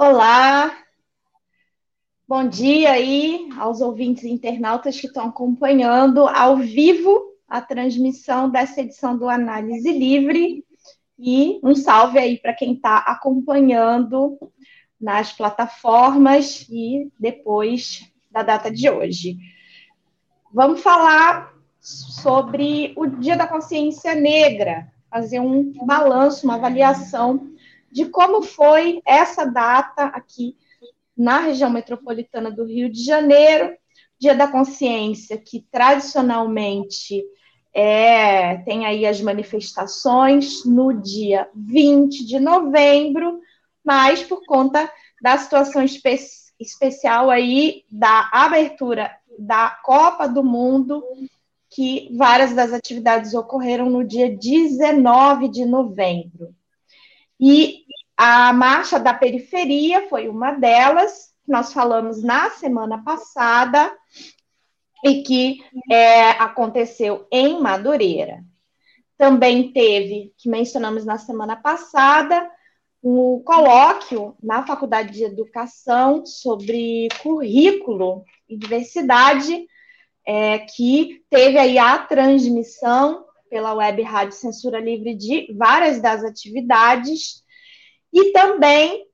Olá, bom dia aí aos ouvintes e internautas que estão acompanhando ao vivo a transmissão dessa edição do Análise Livre e um salve aí para quem está acompanhando nas plataformas e depois da data de hoje. Vamos falar sobre o Dia da Consciência Negra, fazer um balanço, uma avaliação de como foi essa data aqui na região metropolitana do Rio de Janeiro, Dia da Consciência, que tradicionalmente é, tem aí as manifestações no dia 20 de novembro, mas por conta da situação espe especial aí da abertura da Copa do Mundo, que várias das atividades ocorreram no dia 19 de novembro. E a marcha da periferia foi uma delas, nós falamos na semana passada, e que é, aconteceu em Madureira. Também teve, que mencionamos na semana passada, um colóquio na Faculdade de Educação sobre currículo e diversidade, é, que teve aí a transmissão pela Web Rádio Censura Livre de várias das atividades e também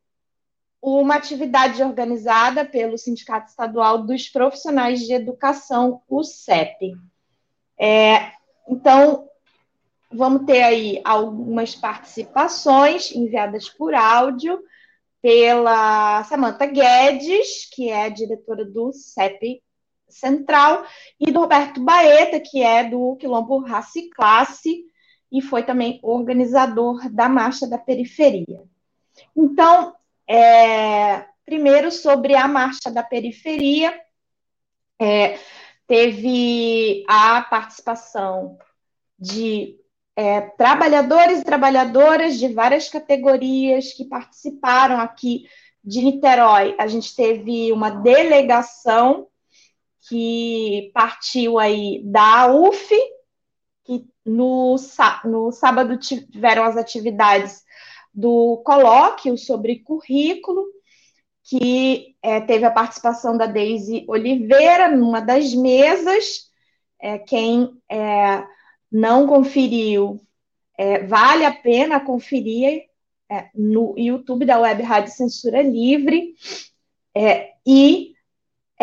uma atividade organizada pelo Sindicato Estadual dos Profissionais de Educação, o CEP. É, então, vamos ter aí algumas participações enviadas por áudio pela Samantha Guedes, que é diretora do CEP Central, e do Roberto Baeta, que é do Quilombo Raça e Classe, e foi também organizador da Marcha da Periferia. Então, é, primeiro sobre a Marcha da Periferia, é, teve a participação de é, trabalhadores e trabalhadoras de várias categorias que participaram aqui de Niterói. A gente teve uma delegação que partiu aí da UF, que no, no sábado tiveram as atividades do colóquio sobre currículo, que é, teve a participação da Deise Oliveira numa das mesas. É, quem é, não conferiu, é, vale a pena conferir é, no YouTube da Web Rádio Censura Livre. É, e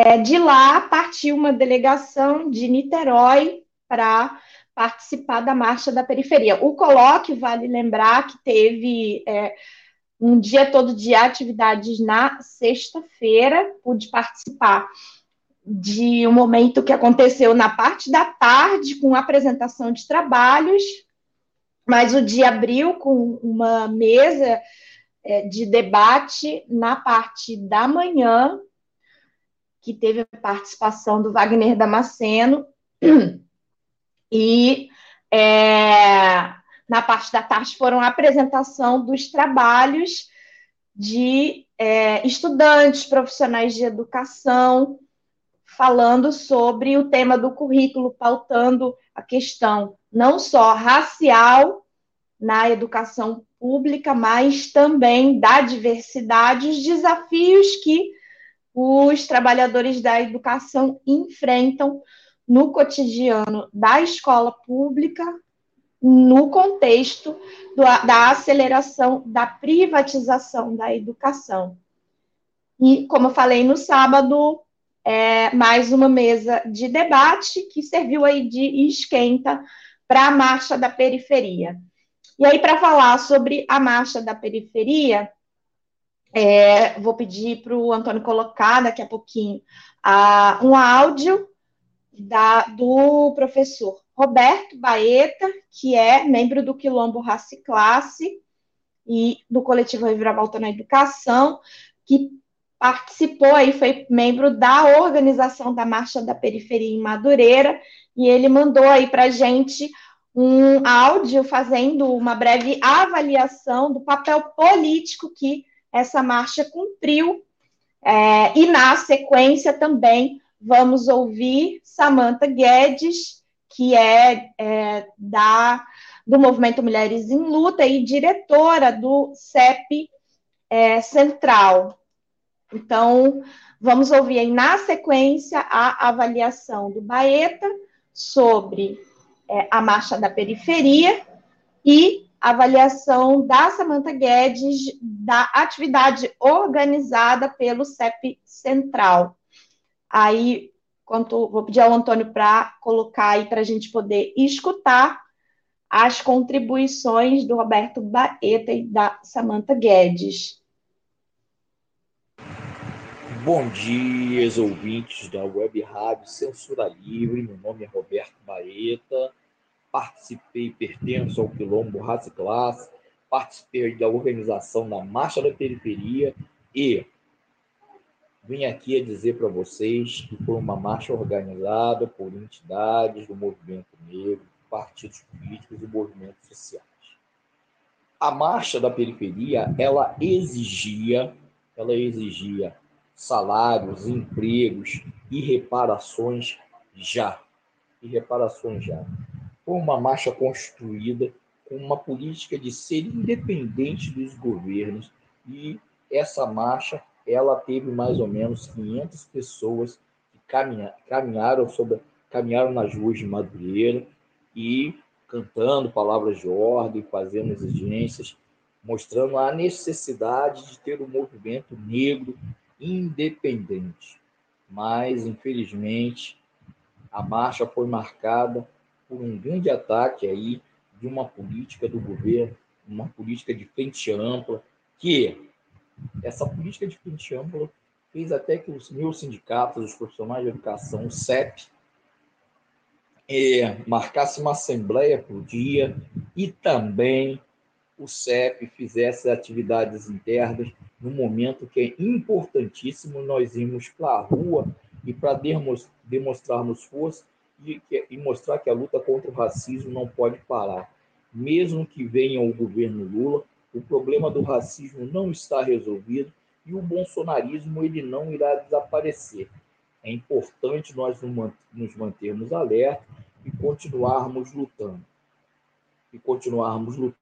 é, de lá partiu uma delegação de Niterói para participar da Marcha da Periferia. O colóquio, vale lembrar que teve é, um dia todo de atividades na sexta-feira, pude participar de um momento que aconteceu na parte da tarde, com apresentação de trabalhos, mas o dia abriu com uma mesa é, de debate na parte da manhã, que teve a participação do Wagner Damasceno, e é, na parte da tarde foram a apresentação dos trabalhos de é, estudantes, profissionais de educação, falando sobre o tema do currículo, pautando a questão não só racial na educação pública, mas também da diversidade, os desafios que os trabalhadores da educação enfrentam no cotidiano da escola pública, no contexto do, da aceleração da privatização da educação. E, como eu falei no sábado, é, mais uma mesa de debate que serviu aí de esquenta para a marcha da periferia. E aí, para falar sobre a marcha da periferia, é, vou pedir para o Antônio colocar daqui a pouquinho a, um áudio da, do professor Roberto Baeta, que é membro do Quilombo Raça e Classe e do coletivo Reviravolta na Educação, que participou e foi membro da organização da Marcha da Periferia em Madureira, e ele mandou aí para a gente um áudio fazendo uma breve avaliação do papel político que essa marcha cumpriu. É, e na sequência também vamos ouvir Samantha Guedes, que é, é da do Movimento Mulheres em Luta e diretora do CEP é, Central. Então, vamos ouvir aí na sequência a avaliação do Baeta sobre é, a marcha da periferia e avaliação da Samanta Guedes da atividade organizada pelo CEP Central. Aí, quanto, vou pedir ao Antônio para colocar aí para a gente poder escutar as contribuições do Roberto Baeta e da Samanta Guedes. Bom dia, ouvintes da Web Rádio Censura Livre. Meu nome é Roberto Baeta. Participei, pertenço ao Quilombo Raça e Classe. Participei da organização da Marcha da Periferia e vim aqui a dizer para vocês que foi uma marcha organizada por entidades do movimento negro, partidos políticos e movimentos sociais. A marcha da periferia, ela exigia, ela exigia salários, empregos e reparações já. E reparações já. Foi uma marcha construída com uma política de ser independente dos governos e essa marcha ela teve mais ou menos 500 pessoas que caminharam sobre caminharam nas ruas de Madureira e cantando palavras de ordem, fazendo exigências, mostrando a necessidade de ter um movimento negro independente. Mas, infelizmente, a marcha foi marcada por um grande ataque aí de uma política do governo, uma política de frente ampla, que essa política de frente ampla fez até que os meus sindicatos, os profissionais de educação, o CEP, é, marcasse uma assembleia por dia e também o CEP fizesse atividades internas no momento que é importantíssimo nós irmos para a rua e para demonstrarmos força e, e mostrar que a luta contra o racismo não pode parar. Mesmo que venha o governo Lula, o problema do racismo não está resolvido e o bolsonarismo ele não irá desaparecer. É importante nós nos mantermos alerta e continuarmos lutando. E continuarmos lutando.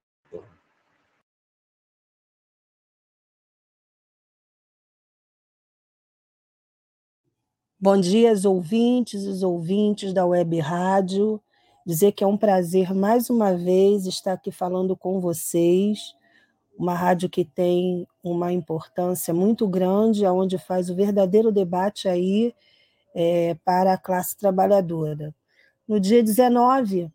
Bom dia, os ouvintes, os ouvintes da Web Rádio. Dizer que é um prazer mais uma vez estar aqui falando com vocês. Uma rádio que tem uma importância muito grande, onde faz o verdadeiro debate aí é, para a classe trabalhadora. No dia 19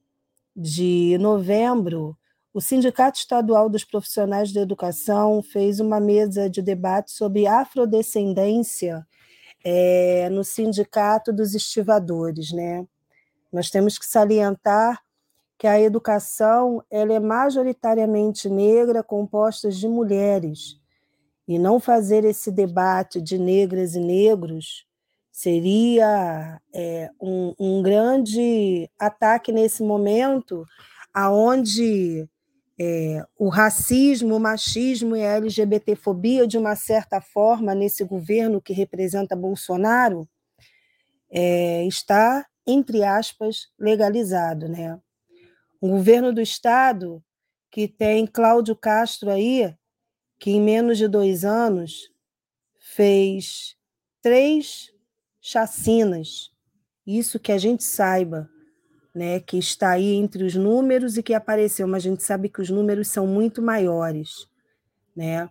de novembro, o Sindicato Estadual dos Profissionais da Educação fez uma mesa de debate sobre afrodescendência é, no Sindicato dos Estivadores. Né? Nós temos que salientar que a educação ela é majoritariamente negra, composta de mulheres, e não fazer esse debate de negras e negros seria é, um, um, grande ataque nesse momento, aonde é, o racismo, o machismo e a LGBTfobia, de uma certa forma, nesse governo que representa Bolsonaro, é, está, entre aspas, legalizado. Né? Um governo do Estado que tem Cláudio Castro aí, que em menos de dois anos fez três chacinas. Isso que a gente saiba né, que está aí entre os números e que apareceu, mas a gente sabe que os números são muito maiores, né?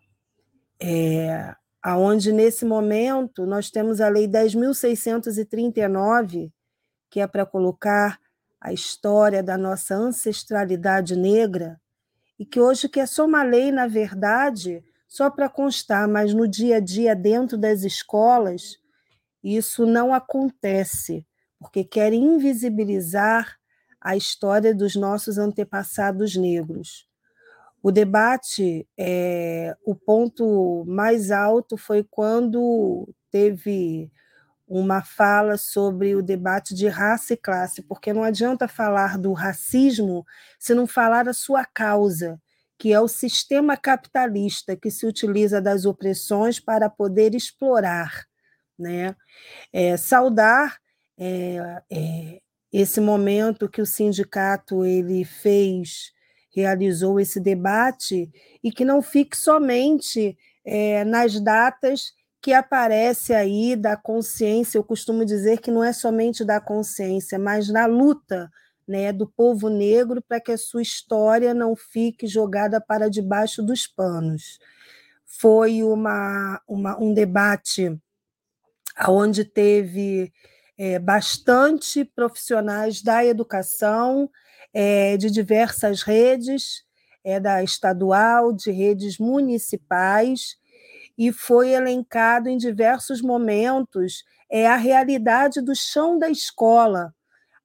É, aonde nesse momento nós temos a lei 10.639, que é para colocar a história da nossa ancestralidade negra, e que hoje que é só uma lei, na verdade, só para constar, mas no dia a dia dentro das escolas isso não acontece porque querem invisibilizar a história dos nossos antepassados negros. O debate, é, o ponto mais alto foi quando teve uma fala sobre o debate de raça e classe, porque não adianta falar do racismo se não falar a sua causa, que é o sistema capitalista que se utiliza das opressões para poder explorar. Né? É, saudar é, é, esse momento que o sindicato ele fez, realizou esse debate, e que não fique somente é, nas datas que aparece aí da consciência, eu costumo dizer que não é somente da consciência, mas na luta né, do povo negro para que a sua história não fique jogada para debaixo dos panos. Foi uma, uma um debate onde teve é, bastante profissionais da educação, é, de diversas redes, é, da estadual, de redes municipais, e foi elencado em diversos momentos é a realidade do chão da escola,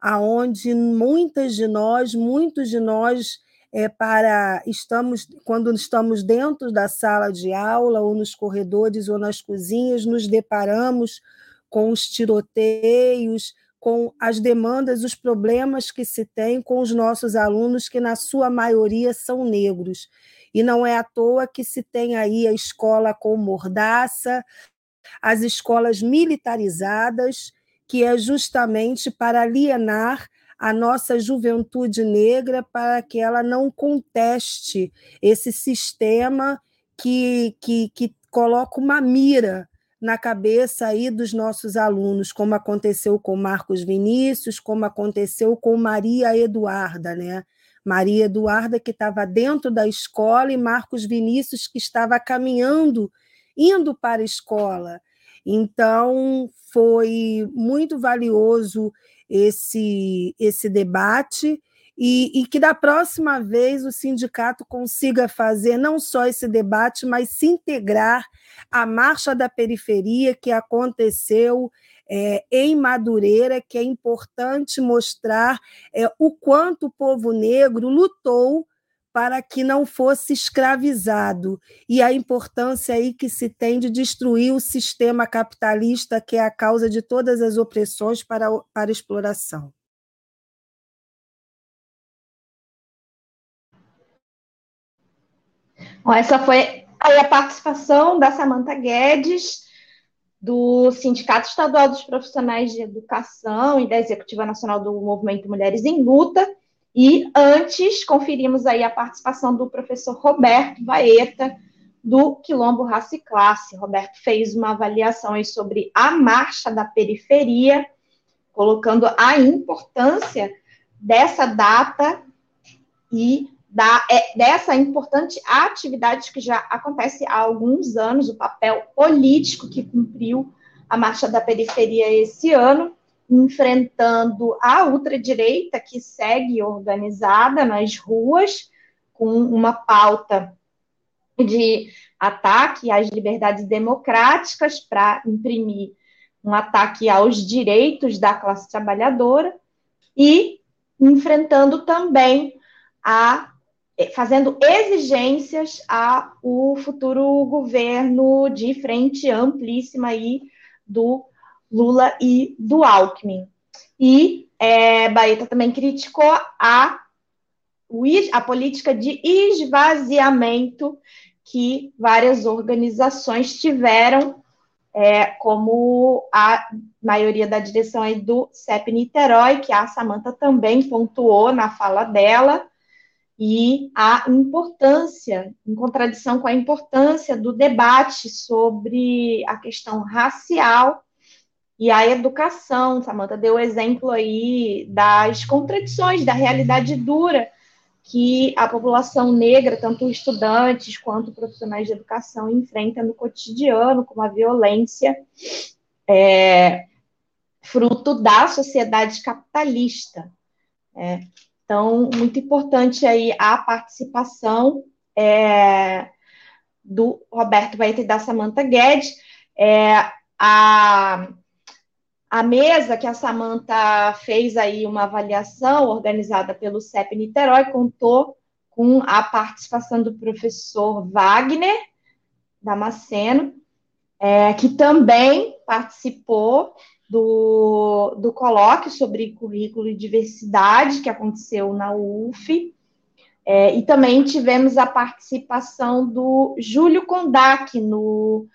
aonde muitas de nós, muitos de nós, é, para estamos quando estamos dentro da sala de aula ou nos corredores ou nas cozinhas, nos deparamos com os tiroteios, com as demandas, os problemas que se tem com os nossos alunos, que na sua maioria são negros. E não é à toa que se tem aí a escola com mordaça, as escolas militarizadas, que é justamente para alienar a nossa juventude negra para que ela não conteste esse sistema que, que, que coloca uma mira na cabeça aí dos nossos alunos, como aconteceu com Marcos Vinícius, como aconteceu com Maria Eduarda, né? Maria Eduarda que estava dentro da escola e Marcos Vinícius que estava caminhando, indo para a escola. Então, foi muito valioso esse, esse debate e, e, que da próxima vez o sindicato consiga fazer não só esse debate, mas se integrar à marcha da periferia que aconteceu é, em Madureira, que é importante mostrar é, o quanto o povo negro lutou para que não fosse escravizado e a importância aí que se tem de destruir o sistema capitalista que é a causa de todas as opressões para, para exploração. Bom, essa foi a participação da Samanta Guedes, do Sindicato Estadual dos Profissionais de Educação e da Executiva Nacional do Movimento Mulheres em Luta. E antes, conferimos aí a participação do professor Roberto Baeta, do Quilombo Raça e Classe. Roberto fez uma avaliação sobre a marcha da periferia, colocando a importância dessa data e da, é, dessa importante atividade que já acontece há alguns anos, o papel político que cumpriu a Marcha da Periferia esse ano, enfrentando a ultradireita que segue organizada nas ruas, com uma pauta de ataque às liberdades democráticas para imprimir um ataque aos direitos da classe trabalhadora e enfrentando também a fazendo exigências ao futuro governo de frente amplíssima aí do Lula e do Alckmin. E é, Baeta também criticou a, a política de esvaziamento que várias organizações tiveram, é, como a maioria da direção aí do CEP Niterói, que a Samanta também pontuou na fala dela, e a importância, em contradição com a importância do debate sobre a questão racial e a educação. Samantha deu o exemplo aí das contradições, da realidade dura que a população negra, tanto estudantes quanto profissionais de educação, enfrenta no cotidiano, como a violência é, fruto da sociedade capitalista. É, então, muito importante aí a participação é, do Roberto Baeta e da Samanta Guedes. É, a, a mesa que a Samanta fez aí uma avaliação organizada pelo CEP Niterói contou com a participação do professor Wagner Damasceno, é, que também participou do, do colóquio sobre currículo e diversidade que aconteceu na UF. É, e também tivemos a participação do Júlio Kondak no,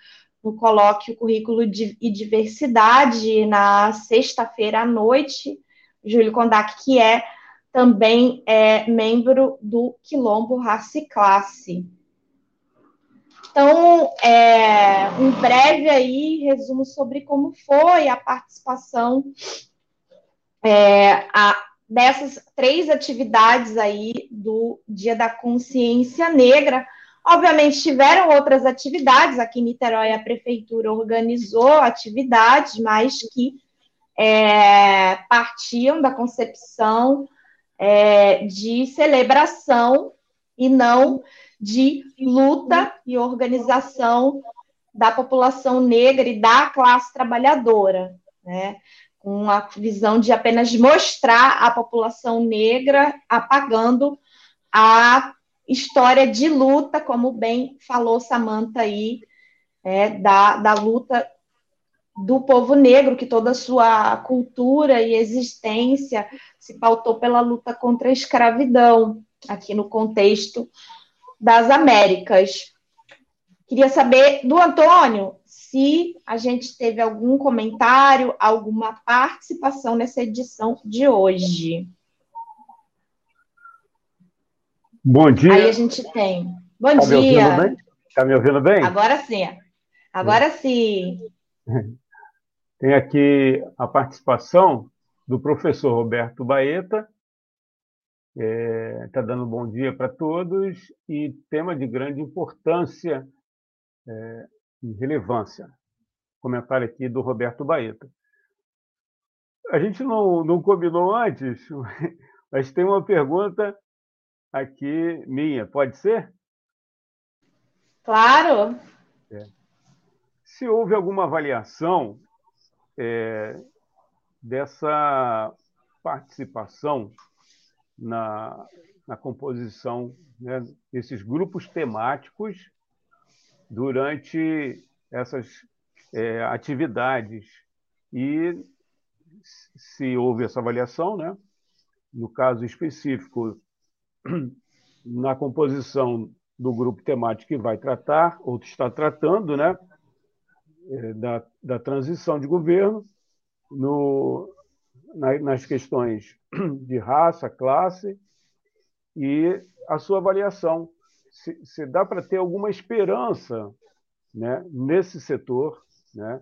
no colóquio Currículo e Diversidade na sexta-feira à noite. Júlio Kondak, que é também é membro do Quilombo Raça e Classe. Então, é, um breve aí resumo sobre como foi a participação é, a, dessas três atividades aí do Dia da Consciência Negra. Obviamente, tiveram outras atividades, aqui em Niterói a prefeitura organizou atividades, mas que é, partiam da concepção é, de celebração e não de luta e organização da população negra e da classe trabalhadora, né? com a visão de apenas mostrar a população negra apagando a história de luta, como bem falou Samantha aí, é, da, da luta do povo negro, que toda a sua cultura e existência se pautou pela luta contra a escravidão, aqui no contexto das Américas. Queria saber do Antônio se a gente teve algum comentário, alguma participação nessa edição de hoje. Bom dia. Aí a gente tem. Bom tá dia. Está me ouvindo bem? Agora sim. Agora sim. Tem aqui a participação do professor Roberto Baeta, está é, tá dando bom dia para todos e tema de grande importância é, e relevância. Comentário aqui do Roberto Baeta. A gente não, não combinou antes, mas tem uma pergunta aqui minha, pode ser? Claro. É. Se houve alguma avaliação é, dessa participação na, na composição né, desses grupos temáticos durante essas é, atividades. E se houve essa avaliação, né, no caso específico, na composição do grupo temático que vai tratar, ou está tratando, né, é, da, da transição de governo, no, nas questões de raça, classe e a sua avaliação. Se, se dá para ter alguma esperança né, nesse setor, né,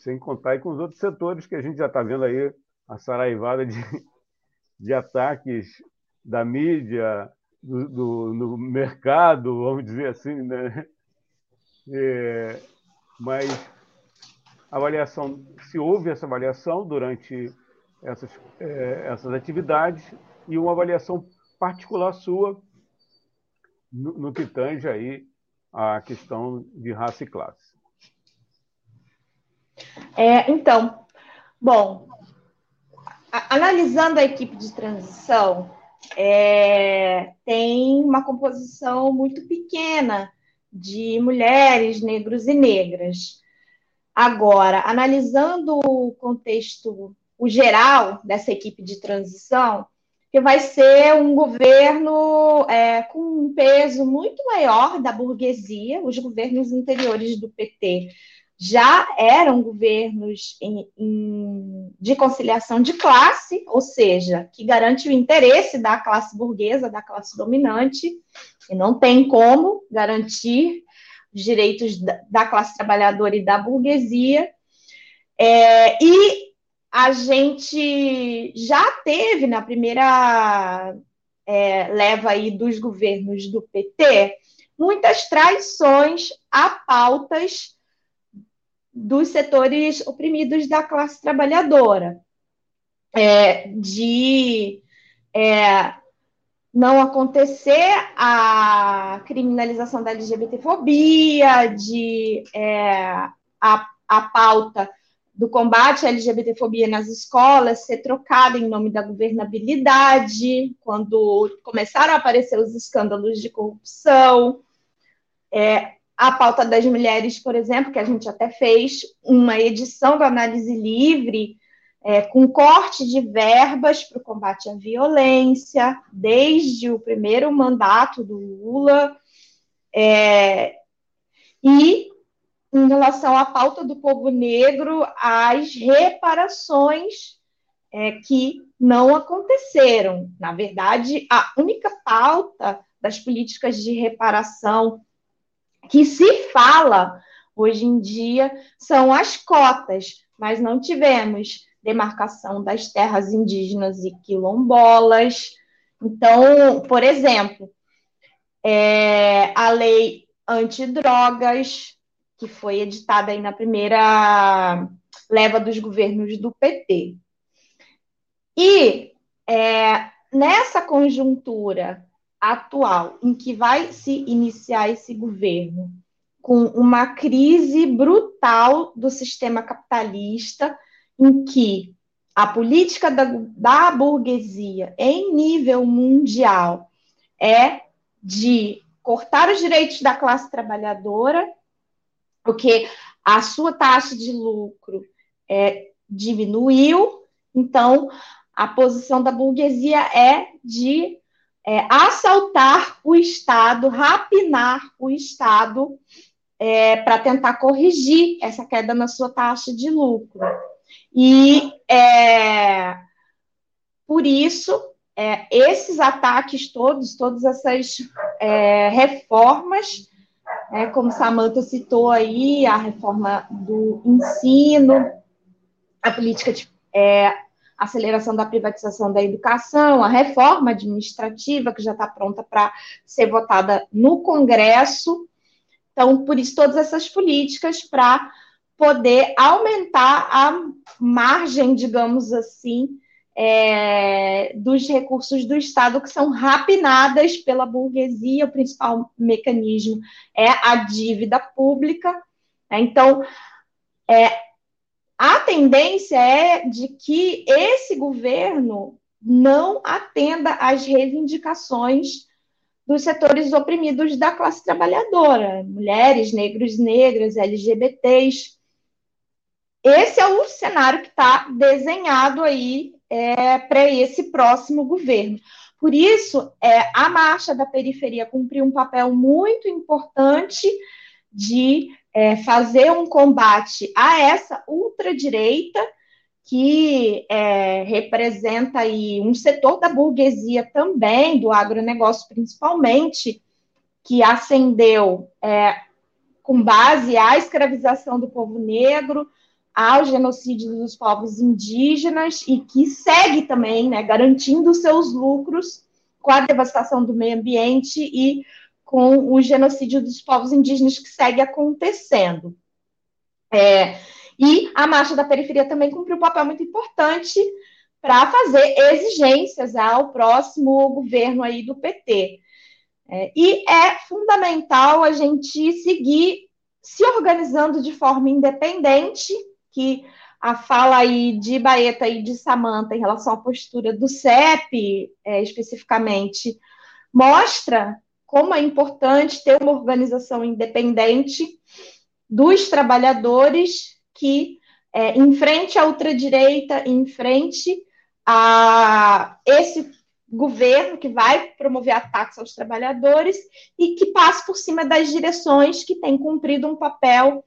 sem contar com os outros setores que a gente já está vendo aí a saraivada de, de ataques da mídia, do, do, no mercado, vamos dizer assim, né? É, mas avaliação, se houve essa avaliação durante essas, é, essas atividades e uma avaliação particular sua no, no que tange aí a questão de raça e classe. É, então, bom, a, analisando a equipe de transição, é, tem uma composição muito pequena de mulheres, negros e negras. Agora, analisando o contexto o geral dessa equipe de transição, que vai ser um governo é, com um peso muito maior da burguesia. Os governos anteriores do PT já eram governos em, em, de conciliação de classe, ou seja, que garante o interesse da classe burguesa, da classe dominante, e não tem como garantir os direitos da, da classe trabalhadora e da burguesia. É, e a gente já teve na primeira é, leva aí dos governos do PT muitas traições a pautas dos setores oprimidos da classe trabalhadora, é, de é, não acontecer a criminalização da LGBTfobia, de é, a, a pauta do combate à LGBTfobia nas escolas ser trocada em nome da governabilidade, quando começaram a aparecer os escândalos de corrupção. É, a pauta das mulheres, por exemplo, que a gente até fez uma edição da Análise Livre, é, com corte de verbas para o combate à violência, desde o primeiro mandato do Lula, é, e em relação à pauta do povo negro, as reparações é, que não aconteceram. Na verdade, a única pauta das políticas de reparação que se fala hoje em dia são as cotas, mas não tivemos demarcação das terras indígenas e quilombolas. Então, por exemplo, é, a lei antidrogas, que foi editada aí na primeira leva dos governos do PT. E é, nessa conjuntura atual, em que vai se iniciar esse governo, com uma crise brutal do sistema capitalista, em que a política da, da burguesia em nível mundial é de cortar os direitos da classe trabalhadora porque a sua taxa de lucro é, diminuiu, então a posição da burguesia é de é, assaltar o Estado, rapinar o Estado é, para tentar corrigir essa queda na sua taxa de lucro. E é, por isso, é, esses ataques todos, todas essas é, reformas é, como Samantha citou aí, a reforma do ensino, a política de é, aceleração da privatização da educação, a reforma administrativa, que já está pronta para ser votada no Congresso. Então, por isso, todas essas políticas para poder aumentar a margem, digamos assim, é, dos recursos do Estado que são rapinadas pela burguesia. O principal mecanismo é a dívida pública. Né? Então, é, a tendência é de que esse governo não atenda às reivindicações dos setores oprimidos da classe trabalhadora, mulheres, negros, negras, LGBTs. Esse é o cenário que está desenhado aí é, para esse próximo governo. Por isso, é, a marcha da periferia cumpriu um papel muito importante de é, fazer um combate a essa ultradireita que é, representa aí um setor da burguesia também, do agronegócio principalmente, que ascendeu é, com base à escravização do povo negro, ao genocídio dos povos indígenas e que segue também, né, garantindo seus lucros com a devastação do meio ambiente e com o genocídio dos povos indígenas que segue acontecendo. É, e a Marcha da Periferia também cumpriu um papel muito importante para fazer exigências ao próximo governo aí do PT. É, e é fundamental a gente seguir se organizando de forma independente que a fala aí de Baeta e de Samanta em relação à postura do CEP, é, especificamente, mostra como é importante ter uma organização independente dos trabalhadores que é, enfrente a ultradireita, enfrente a esse governo que vai promover ataques aos trabalhadores e que passe por cima das direções que têm cumprido um papel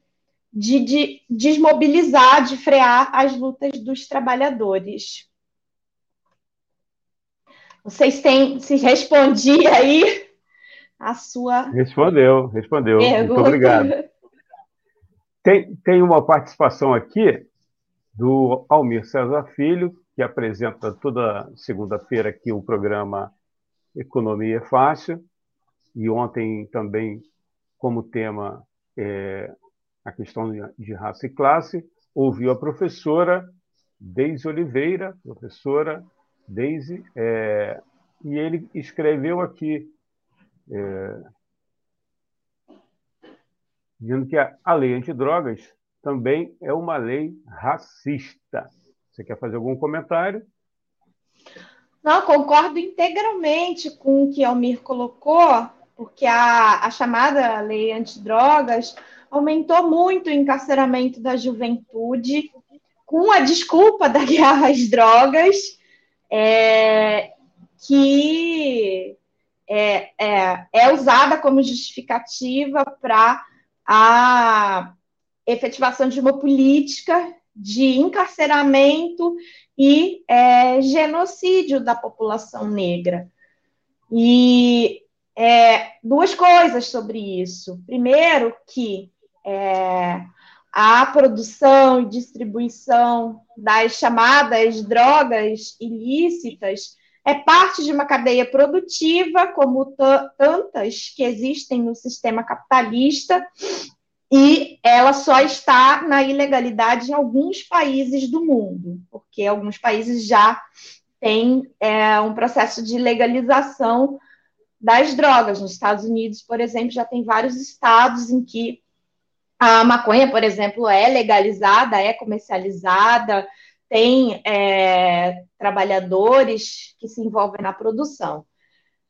de, de desmobilizar, de frear as lutas dos trabalhadores. Vocês têm se respondi aí a sua. Respondeu, respondeu. Pergunta. Muito obrigado. Tem, tem uma participação aqui do Almir César Filho, que apresenta toda segunda-feira aqui o programa Economia Fácil, e ontem também como tema é, a questão de raça e classe, ouviu a professora Deise Oliveira, professora Deise, é, e ele escreveu aqui, é, dizendo que a, a lei antidrogas também é uma lei racista. Você quer fazer algum comentário? Não, concordo integralmente com o que Almir colocou, porque a, a chamada lei antidrogas aumentou muito o encarceramento da juventude, com a desculpa da guerra às drogas, é, que é, é, é usada como justificativa para a efetivação de uma política de encarceramento e é, genocídio da população negra. E é, duas coisas sobre isso. Primeiro, que é, a produção e distribuição das chamadas drogas ilícitas é parte de uma cadeia produtiva, como tantas que existem no sistema capitalista, e ela só está na ilegalidade em alguns países do mundo, porque alguns países já têm é, um processo de legalização das drogas. Nos Estados Unidos, por exemplo, já tem vários estados em que a maconha, por exemplo, é legalizada, é comercializada, tem é, trabalhadores que se envolvem na produção.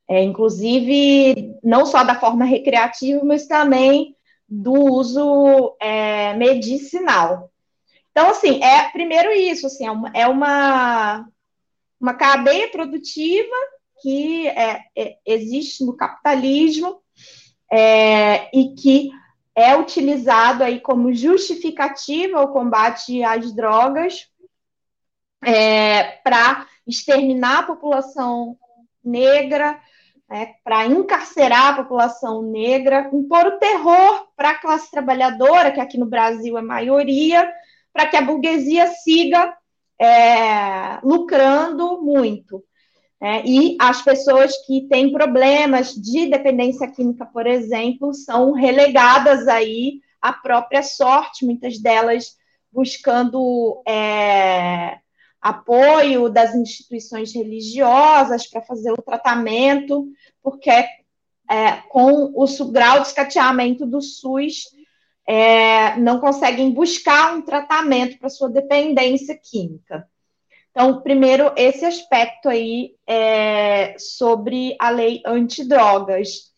É, inclusive, não só da forma recreativa, mas também do uso é, medicinal. Então, assim, é primeiro isso, assim, é uma, é uma, uma cadeia produtiva que é, é, existe no capitalismo é, e que é utilizado aí como justificativa ao combate às drogas é, para exterminar a população negra, né, para encarcerar a população negra, impor o terror para a classe trabalhadora, que aqui no Brasil é maioria, para que a burguesia siga é, lucrando muito. É, e as pessoas que têm problemas de dependência química, por exemplo, são relegadas aí à própria sorte, muitas delas buscando é, apoio das instituições religiosas para fazer o tratamento, porque é, com o grau de escateamento do SUS é, não conseguem buscar um tratamento para sua dependência química. Então, primeiro, esse aspecto aí é, sobre a lei antidrogas.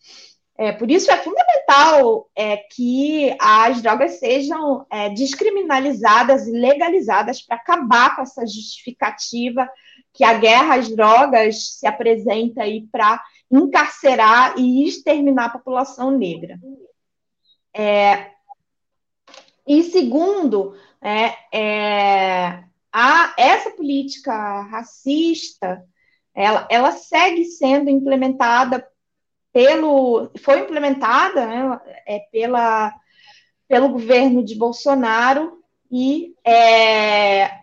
É, por isso é fundamental é, que as drogas sejam é, descriminalizadas e legalizadas para acabar com essa justificativa que a guerra às drogas se apresenta aí para encarcerar e exterminar a população negra. É, e segundo, é, é, a, essa política racista, ela, ela segue sendo implementada pelo foi implementada né, é, pela, pelo governo de Bolsonaro e é,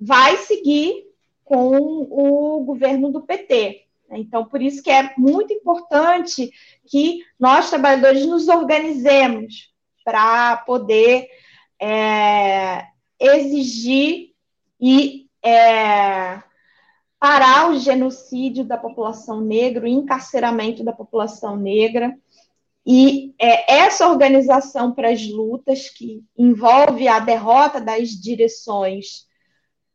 vai seguir com o governo do PT. Então, por isso que é muito importante que nós, trabalhadores, nos organizemos para poder é, exigir e é, parar o genocídio da população negra, o encarceramento da população negra. E é, essa organização para as lutas, que envolve a derrota das direções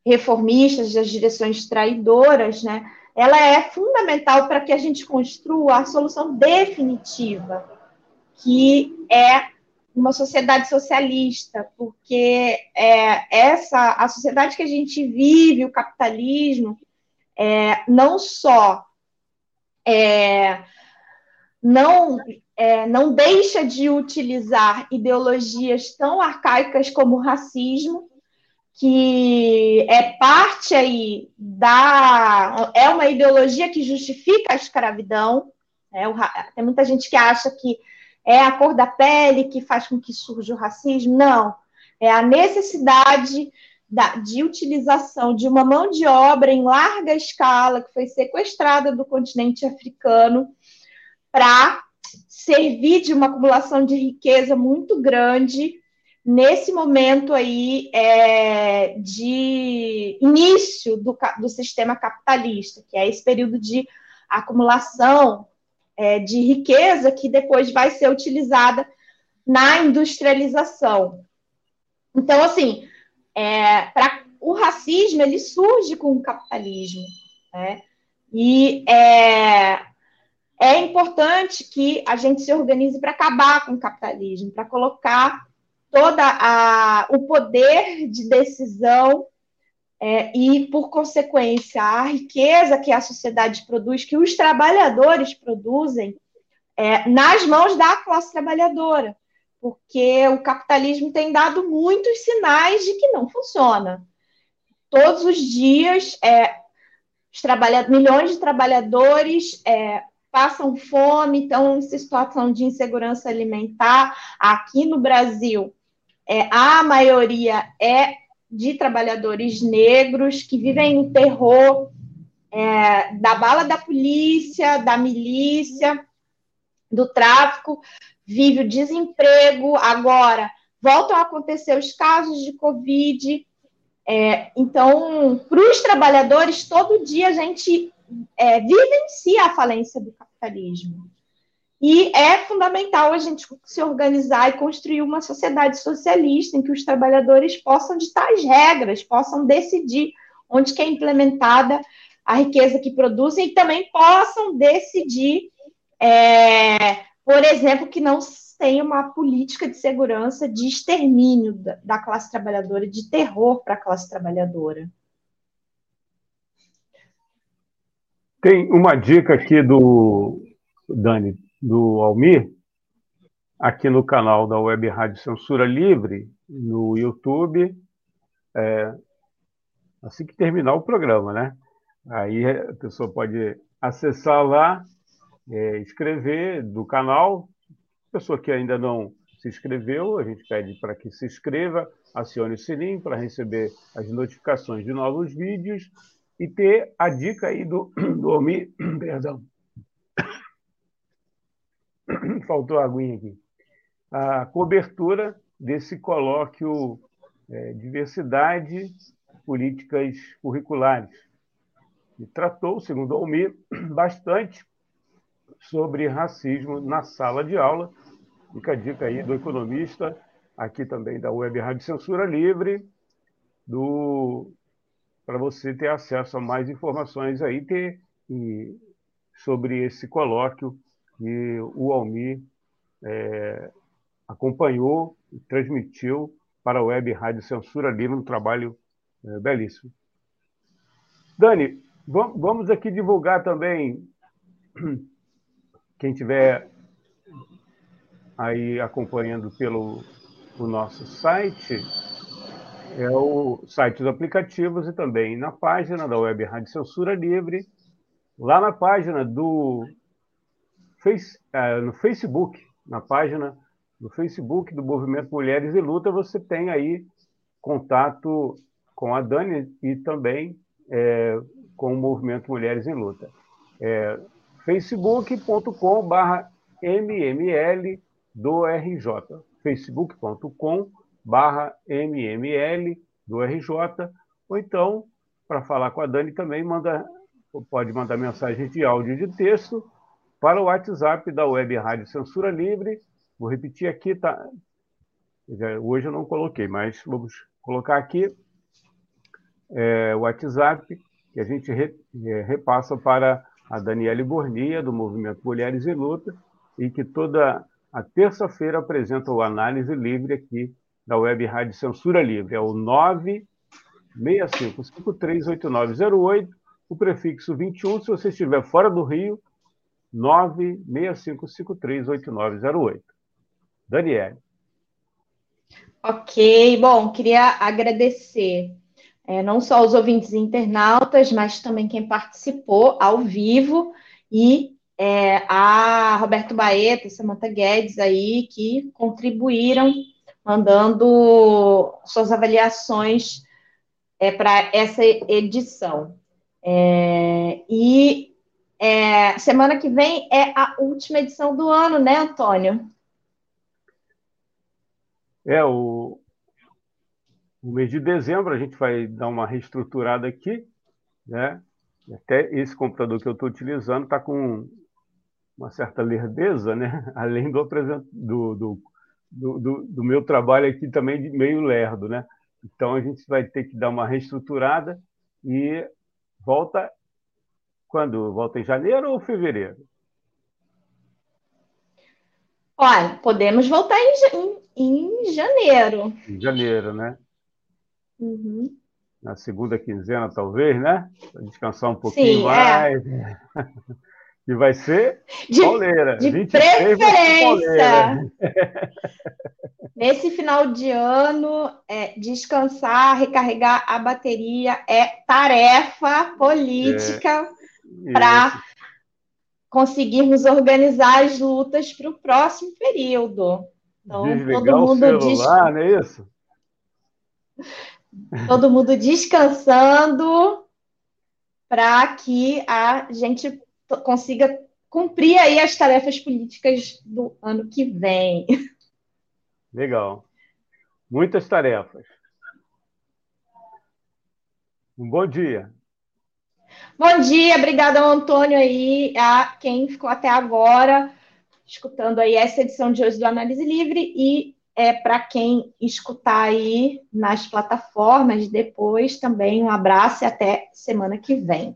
reformistas, das direções traidoras, né, ela é fundamental para que a gente construa a solução definitiva, que é uma sociedade socialista, porque é, essa a sociedade que a gente vive, o capitalismo, é, não só é, não, é, não deixa de utilizar ideologias tão arcaicas como o racismo, que é parte aí da. é uma ideologia que justifica a escravidão. Né? O, tem muita gente que acha que é a cor da pele que faz com que surja o racismo. Não. É a necessidade da, de utilização de uma mão de obra em larga escala que foi sequestrada do continente africano para servir de uma acumulação de riqueza muito grande nesse momento aí é, de início do, do sistema capitalista, que é esse período de acumulação é, de riqueza que depois vai ser utilizada na industrialização. Então, assim, é, pra, o racismo ele surge com o capitalismo, né? E é, é importante que a gente se organize para acabar com o capitalismo, para colocar toda o poder de decisão é, e, por consequência, a riqueza que a sociedade produz, que os trabalhadores produzem, é, nas mãos da classe trabalhadora, porque o capitalismo tem dado muitos sinais de que não funciona. Todos os dias, é, os milhões de trabalhadores é, passam fome, estão em situação de insegurança alimentar. Aqui no Brasil, é, a maioria é de trabalhadores negros que vivem no terror é, da bala da polícia, da milícia, do tráfico, vive o desemprego. Agora, voltam a acontecer os casos de Covid. É, então, para os trabalhadores, todo dia a gente é, vivencia a falência do capitalismo. E é fundamental a gente se organizar e construir uma sociedade socialista em que os trabalhadores possam ditar as regras, possam decidir onde que é implementada a riqueza que produzem e também possam decidir, é, por exemplo, que não tem uma política de segurança de extermínio da, da classe trabalhadora, de terror para a classe trabalhadora. Tem uma dica aqui do Dani, do Almir, aqui no canal da Web Rádio Censura Livre, no YouTube, é, assim que terminar o programa, né? Aí a pessoa pode acessar lá, é, escrever do canal. Pessoa que ainda não se inscreveu, a gente pede para que se inscreva, acione o sininho para receber as notificações de novos vídeos e ter a dica aí do, do Almir, perdão, faltou a aguinha aqui. A cobertura desse colóquio é, Diversidade Políticas Curriculares. E tratou, segundo Almir, bastante sobre racismo na sala de aula. Fica a dica aí do economista, aqui também da Web Rádio Censura Livre, do para você ter acesso a mais informações aí ter, e, sobre esse colóquio que o Almir é, acompanhou e transmitiu para a Web Rádio Censura Livre, um trabalho é, belíssimo. Dani, vamos aqui divulgar também, quem tiver aí acompanhando pelo o nosso site, é o site dos aplicativos e também na página da Web Rádio Censura Livre, lá na página do face, uh, no Facebook, na página do Facebook do Movimento Mulheres e Luta, você tem aí contato com a Dani e também é, com o Movimento Mulheres em Luta. É, facebook.com barra mml do RJ, mml do RJ, ou então, para falar com a Dani também, manda, pode mandar mensagem de áudio e de texto para o WhatsApp da Web Rádio Censura Livre. Vou repetir aqui, tá? Hoje eu não coloquei, mas vamos colocar aqui é, o WhatsApp que a gente re, é, repassa para a Daniele Bornia, do Movimento Mulheres em Luta, e que toda a terça-feira apresenta o Análise Livre aqui da Web Rádio Censura Livre. É o 965538908, o prefixo 21, se você estiver fora do Rio, 965538908. Daniele. Ok, bom, queria agradecer é, não só os ouvintes internautas, mas também quem participou ao vivo e é, a Roberto Baeta e Samanta Guedes aí que contribuíram mandando suas avaliações é, para essa edição. É, e é, semana que vem é a última edição do ano, né, Antônio? É, o, o mês de dezembro a gente vai dar uma reestruturada aqui, né? Até esse computador que eu estou utilizando está com uma certa lerdeza, né? Além do, do, do, do, do, meu trabalho aqui também de meio lerdo, né? Então a gente vai ter que dar uma reestruturada e volta quando? Volta em janeiro ou fevereiro? Olha, podemos voltar em, em, em janeiro. Em janeiro, né? Uhum. Na segunda quinzena, talvez, né? Para descansar um pouquinho Sim, é. mais. É. E vai ser de, pauleira. De 23 preferência. Nesse final de ano, é, descansar, recarregar a bateria é tarefa política é, para conseguirmos organizar as lutas para o próximo período. Então, Desligar todo mundo o celular, não é isso? Todo mundo descansando para que a gente consiga cumprir aí as tarefas políticas do ano que vem. Legal. Muitas tarefas. Um bom dia. Bom dia, obrigada ao Antônio aí, a quem ficou até agora escutando aí essa edição de hoje do Análise Livre e é para quem escutar aí nas plataformas depois também um abraço e até semana que vem.